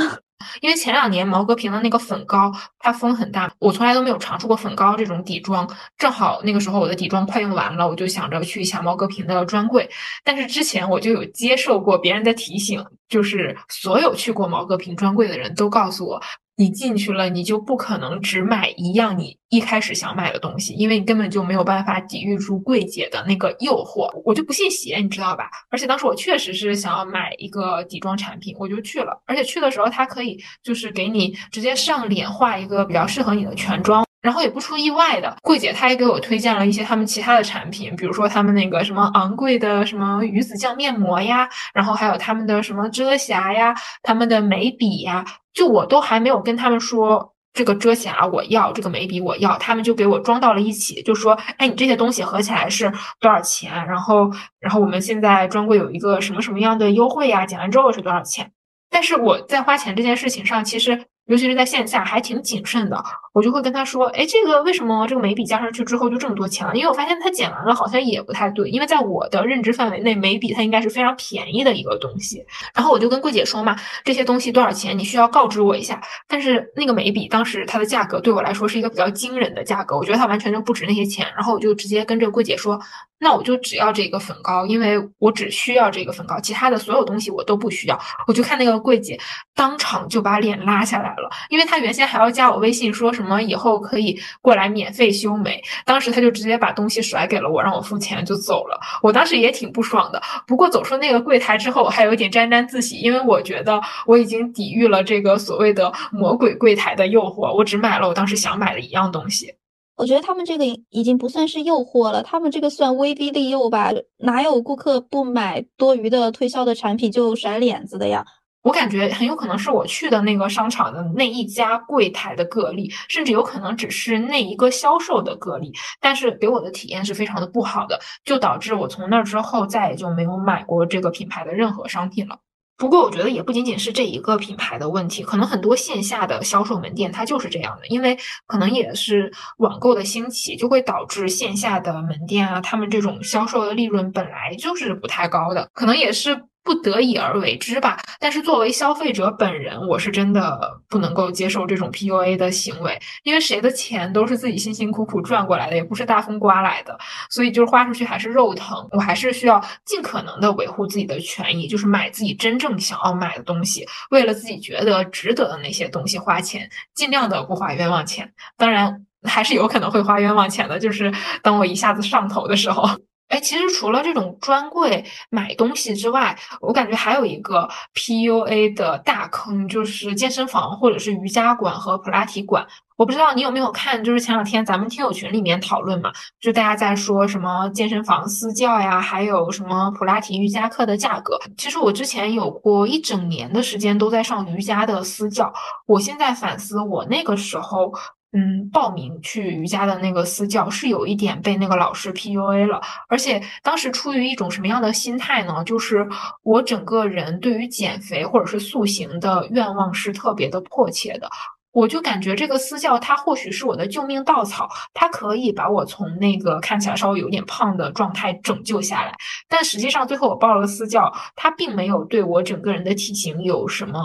因为前两年毛戈平的那个粉膏它风很大，我从来都没有尝试过粉膏这种底妆。正好那个时候我的底妆快用完了，我就想着去一下毛戈平的专柜。但是之前我就有接受过别人的提醒，就是所有去过毛戈平专柜的人都告诉我。你进去了，你就不可能只买一样你一开始想买的东西，因为你根本就没有办法抵御住柜姐的那个诱惑。我就不信邪，你知道吧？而且当时我确实是想要买一个底妆产品，我就去了。而且去的时候，他可以就是给你直接上脸画一个比较适合你的全妆。然后也不出意外的，柜姐她也给我推荐了一些他们其他的产品，比如说他们那个什么昂贵的什么鱼子酱面膜呀，然后还有他们的什么遮瑕呀，他们的眉笔呀，就我都还没有跟他们说这个遮瑕我要，这个眉笔我要，他们就给我装到了一起，就说，哎，你这些东西合起来是多少钱？然后，然后我们现在专柜有一个什么什么样的优惠呀？减完之后是多少钱？但是我在花钱这件事情上，其实。尤其是在线下还挺谨慎的，我就会跟他说，哎，这个为什么这个眉笔加上去之后就这么多钱了？因为我发现他剪完了好像也不太对，因为在我的认知范围内，眉笔它应该是非常便宜的一个东西。然后我就跟柜姐说嘛，这些东西多少钱？你需要告知我一下。但是那个眉笔当时它的价格对我来说是一个比较惊人的价格，我觉得它完全就不值那些钱。然后我就直接跟这个柜姐说，那我就只要这个粉膏，因为我只需要这个粉膏，其他的所有东西我都不需要。我就看那个柜姐当场就把脸拉下来因为他原先还要加我微信，说什么以后可以过来免费修眉。当时他就直接把东西甩给了我，让我付钱就走了。我当时也挺不爽的，不过走出那个柜台之后，我还有一点沾沾自喜，因为我觉得我已经抵御了这个所谓的魔鬼柜台的诱惑，我只买了我当时想买的一样东西。我觉得他们这个已经不算是诱惑了，他们这个算威逼利诱吧？哪有顾客不买多余的推销的产品就甩脸子的呀？我感觉很有可能是我去的那个商场的那一家柜台的个例，甚至有可能只是那一个销售的个例，但是给我的体验是非常的不好的，就导致我从那之后再也就没有买过这个品牌的任何商品了。不过我觉得也不仅仅是这一个品牌的问题，可能很多线下的销售门店它就是这样的，因为可能也是网购的兴起，就会导致线下的门店啊，他们这种销售的利润本来就是不太高的，可能也是。不得已而为之吧，但是作为消费者本人，我是真的不能够接受这种 PUA 的行为，因为谁的钱都是自己辛辛苦苦赚过来的，也不是大风刮来的，所以就是花出去还是肉疼，我还是需要尽可能的维护自己的权益，就是买自己真正想要买的东西，为了自己觉得值得的那些东西花钱，尽量的不花冤枉钱，当然还是有可能会花冤枉钱的，就是当我一下子上头的时候。哎，其实除了这种专柜买东西之外，我感觉还有一个 PUA 的大坑，就是健身房或者是瑜伽馆和普拉提馆。我不知道你有没有看，就是前两天咱们听友群里面讨论嘛，就大家在说什么健身房私教呀，还有什么普拉提瑜伽课的价格。其实我之前有过一整年的时间都在上瑜伽的私教，我现在反思我那个时候。嗯，报名去瑜伽的那个私教是有一点被那个老师 PUA 了，而且当时出于一种什么样的心态呢？就是我整个人对于减肥或者是塑形的愿望是特别的迫切的，我就感觉这个私教他或许是我的救命稻草，他可以把我从那个看起来稍微有点胖的状态拯救下来，但实际上最后我报了私教，他并没有对我整个人的体型有什么。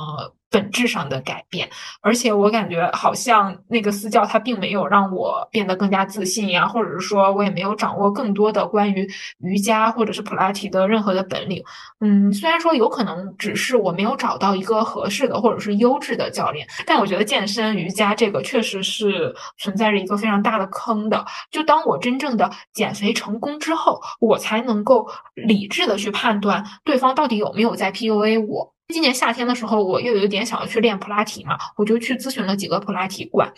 本质上的改变，而且我感觉好像那个私教他并没有让我变得更加自信呀，或者是说我也没有掌握更多的关于瑜伽或者是普拉提的任何的本领。嗯，虽然说有可能只是我没有找到一个合适的或者是优质的教练，但我觉得健身瑜伽这个确实是存在着一个非常大的坑的。就当我真正的减肥成功之后，我才能够理智的去判断对方到底有没有在 PUA 我。今年夏天的时候，我又有点想要去练普拉提嘛，我就去咨询了几个普拉提馆。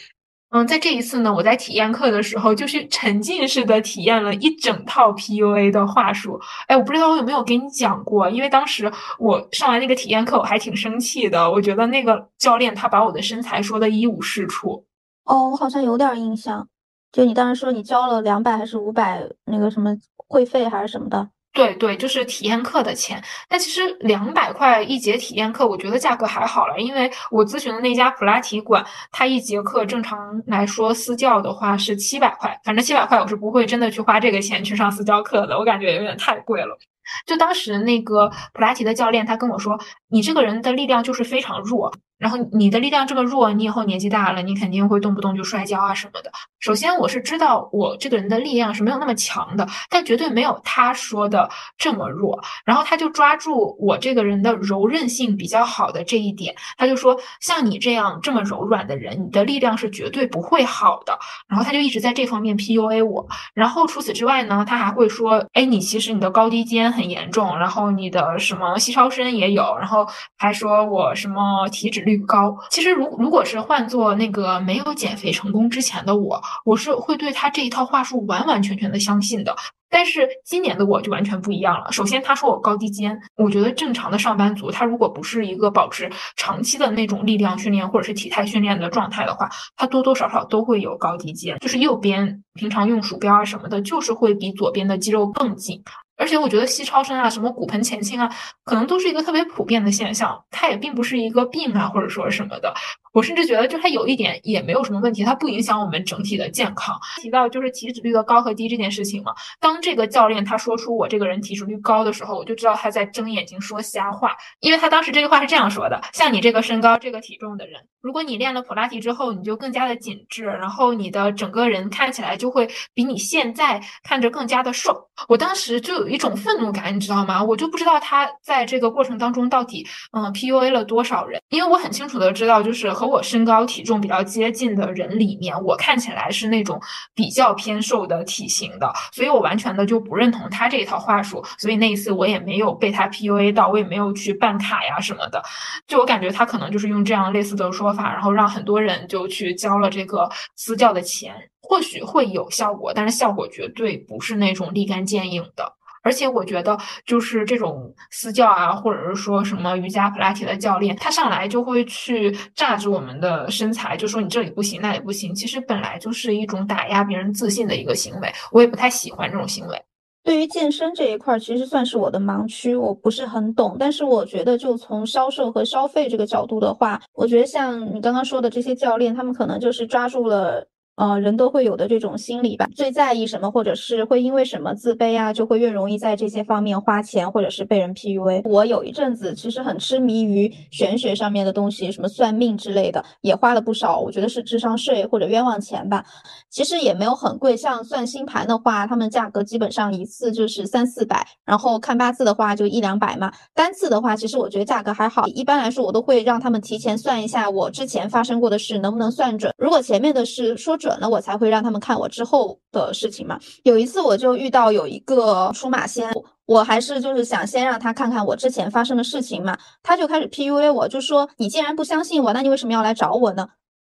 嗯，在这一次呢，我在体验课的时候，就是沉浸式的体验了一整套 PUA 的话术。哎，我不知道我有没有给你讲过，因为当时我上完那个体验课，我还挺生气的。我觉得那个教练他把我的身材说的一无是处。哦，我好像有点印象，就你当时说你交了两百还是五百那个什么会费还是什么的。对对，就是体验课的钱。但其实两百块一节体验课，我觉得价格还好了，因为我咨询的那家普拉提馆，它一节课正常来说私教的话是七百块，反正七百块我是不会真的去花这个钱去上私教课的，我感觉有点太贵了。就当时那个普拉提的教练，他跟我说：“你这个人的力量就是非常弱。”然后你的力量这么弱，你以后年纪大了，你肯定会动不动就摔跤啊什么的。首先，我是知道我这个人的力量是没有那么强的，但绝对没有他说的这么弱。然后他就抓住我这个人的柔韧性比较好的这一点，他就说，像你这样这么柔软的人，你的力量是绝对不会好的。然后他就一直在这方面 PUA 我。然后除此之外呢，他还会说，哎，你其实你的高低肩很严重，然后你的什么膝超伸也有，然后还说我什么体脂率。高，其实如如果是换做那个没有减肥成功之前的我，我是会对他这一套话术完完全全的相信的。但是今年的我就完全不一样了。首先，他说我高低肩，我觉得正常的上班族，他如果不是一个保持长期的那种力量训练或者是体态训练的状态的话，他多多少少都会有高低肩。就是右边平常用鼠标啊什么的，就是会比左边的肌肉更紧。而且我觉得膝超伸啊，什么骨盆前倾啊，可能都是一个特别普遍的现象，它也并不是一个病啊，或者说什么的。我甚至觉得，就它有一点也没有什么问题，它不影响我们整体的健康。提到就是体脂率的高和低这件事情嘛，当这个教练他说出我这个人体脂率高的时候，我就知道他在睁眼睛说瞎话，因为他当时这句话是这样说的：像你这个身高、这个体重的人，如果你练了普拉提之后，你就更加的紧致，然后你的整个人看起来就会比你现在看着更加的瘦。我当时就有一种愤怒感，你知道吗？我就不知道他在这个过程当中到底嗯 PUA 了多少人，因为我很清楚的知道，就是。和我身高体重比较接近的人里面，我看起来是那种比较偏瘦的体型的，所以我完全的就不认同他这一套话术。所以那一次我也没有被他 PUA 到，我也没有去办卡呀什么的。就我感觉他可能就是用这样类似的说法，然后让很多人就去交了这个私教的钱，或许会有效果，但是效果绝对不是那种立竿见影的。而且我觉得，就是这种私教啊，或者是说什么瑜伽、普拉提的教练，他上来就会去榨着我们的身材，就说你这里不行，那里不行。其实本来就是一种打压别人自信的一个行为，我也不太喜欢这种行为。对于健身这一块，其实算是我的盲区，我不是很懂。但是我觉得，就从销售和消费这个角度的话，我觉得像你刚刚说的这些教练，他们可能就是抓住了。呃，人都会有的这种心理吧，最在意什么，或者是会因为什么自卑啊，就会越容易在这些方面花钱，或者是被人 PUA。我有一阵子其实很痴迷于玄学上面的东西，什么算命之类的，也花了不少，我觉得是智商税或者冤枉钱吧。其实也没有很贵，像算星盘的话，他们价格基本上一次就是三四百，然后看八字的话就一两百嘛。单次的话，其实我觉得价格还好。一般来说，我都会让他们提前算一下我之前发生过的事能不能算准。如果前面的事说。准了，我才会让他们看我之后的事情嘛。有一次我就遇到有一个出马仙，我还是就是想先让他看看我之前发生的事情嘛。他就开始 PUA 我，就说你既然不相信我，那你为什么要来找我呢？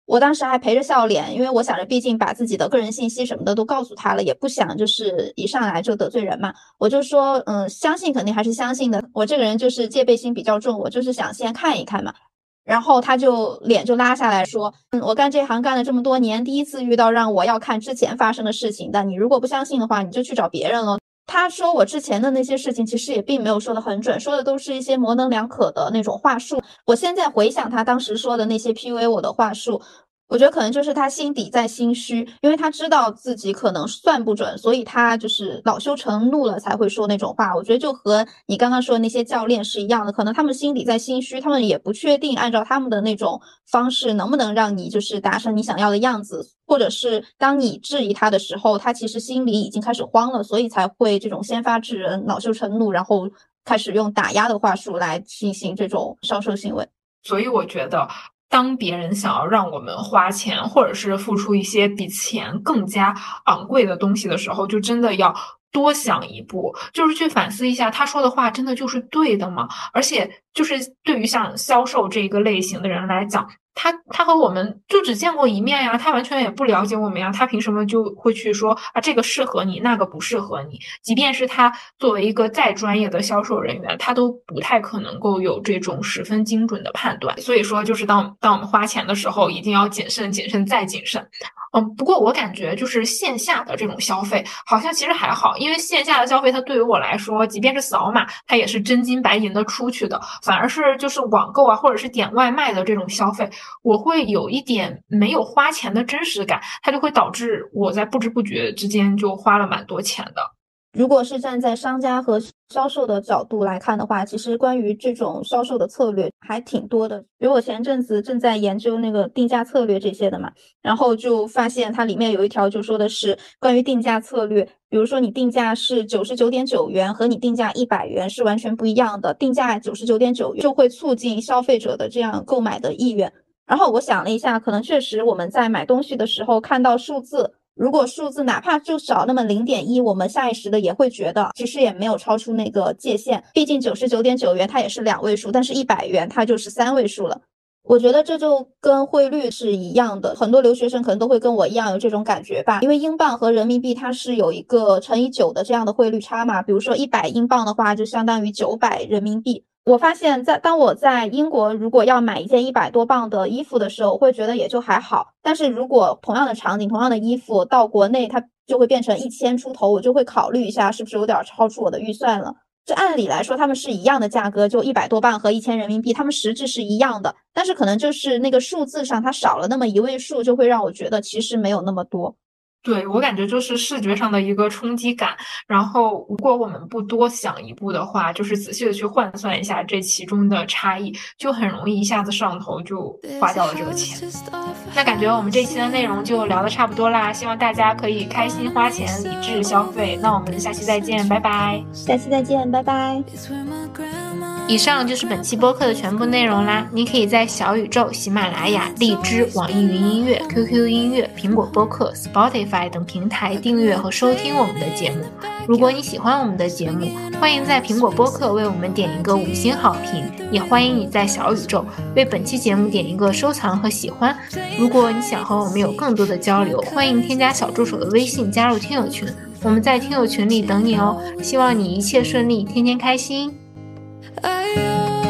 我当时还陪着笑脸，因为我想着毕竟把自己的个人信息什么的都告诉他了，也不想就是一上来就得罪人嘛。我就说，嗯，相信肯定还是相信的。我这个人就是戒备心比较重，我就是想先看一看嘛。然后他就脸就拉下来说：“嗯，我干这行干了这么多年，第一次遇到让我要看之前发生的事情的。你如果不相信的话，你就去找别人了。”他说我之前的那些事情其实也并没有说的很准，说的都是一些模棱两可的那种话术。我现在回想他当时说的那些 PUA 我的话术。我觉得可能就是他心底在心虚，因为他知道自己可能算不准，所以他就是恼羞成怒了才会说那种话。我觉得就和你刚刚说的那些教练是一样的，可能他们心底在心虚，他们也不确定按照他们的那种方式能不能让你就是达成你想要的样子，或者是当你质疑他的时候，他其实心里已经开始慌了，所以才会这种先发制人、恼羞成怒，然后开始用打压的话术来进行这种销售行为。所以我觉得。当别人想要让我们花钱，或者是付出一些比钱更加昂贵的东西的时候，就真的要多想一步，就是去反思一下，他说的话真的就是对的吗？而且，就是对于像销售这一个类型的人来讲。他他和我们就只见过一面呀，他完全也不了解我们呀，他凭什么就会去说啊这个适合你，那个不适合你？即便是他作为一个再专业的销售人员，他都不太可能够有这种十分精准的判断。所以说，就是当当我们花钱的时候，一定要谨慎、谨慎再谨慎。嗯，不过我感觉就是线下的这种消费好像其实还好，因为线下的消费它对于我来说，即便是扫码，它也是真金白银的出去的，反而是就是网购啊，或者是点外卖的这种消费，我会有一点没有花钱的真实感，它就会导致我在不知不觉之间就花了蛮多钱的。如果是站在商家和销售的角度来看的话，其实关于这种销售的策略还挺多的。比如我前阵子正在研究那个定价策略这些的嘛，然后就发现它里面有一条就说的是关于定价策略，比如说你定价是九十九点九元和你定价一百元是完全不一样的，定价九十九点九元就会促进消费者的这样购买的意愿。然后我想了一下，可能确实我们在买东西的时候看到数字。如果数字哪怕就少那么零点一，我们下意识的也会觉得其实也没有超出那个界限。毕竟九十九点九元它也是两位数，但是一百元它就是三位数了。我觉得这就跟汇率是一样的，很多留学生可能都会跟我一样有这种感觉吧。因为英镑和人民币它是有一个乘以九的这样的汇率差嘛，比如说一百英镑的话就相当于九百人民币。我发现，在当我在英国如果要买一件一百多磅的衣服的时候，我会觉得也就还好。但是如果同样的场景、同样的衣服到国内，它就会变成一千出头，我就会考虑一下是不是有点超出我的预算了。这按理来说，他们是一样的价格，就一百多磅和一千人民币，他们实质是一样的。但是可能就是那个数字上它少了那么一位数，就会让我觉得其实没有那么多。对我感觉就是视觉上的一个冲击感，然后如果我们不多想一步的话，就是仔细的去换算一下这其中的差异，就很容易一下子上头就花掉了这个钱。那感觉我们这期的内容就聊的差不多啦，希望大家可以开心花钱，理智消费。那我们下期再见，拜拜。下期再见，拜拜。以上就是本期播客的全部内容啦！你可以在小宇宙、喜马拉雅、荔枝、网易云音乐、QQ 音乐、苹果播客、Spotify 等平台订阅和收听我们的节目。如果你喜欢我们的节目，欢迎在苹果播客为我们点一个五星好评，也欢迎你在小宇宙为本期节目点一个收藏和喜欢。如果你想和我们有更多的交流，欢迎添加小助手的微信加入听友群，我们在听友群里等你哦。希望你一切顺利，天天开心。I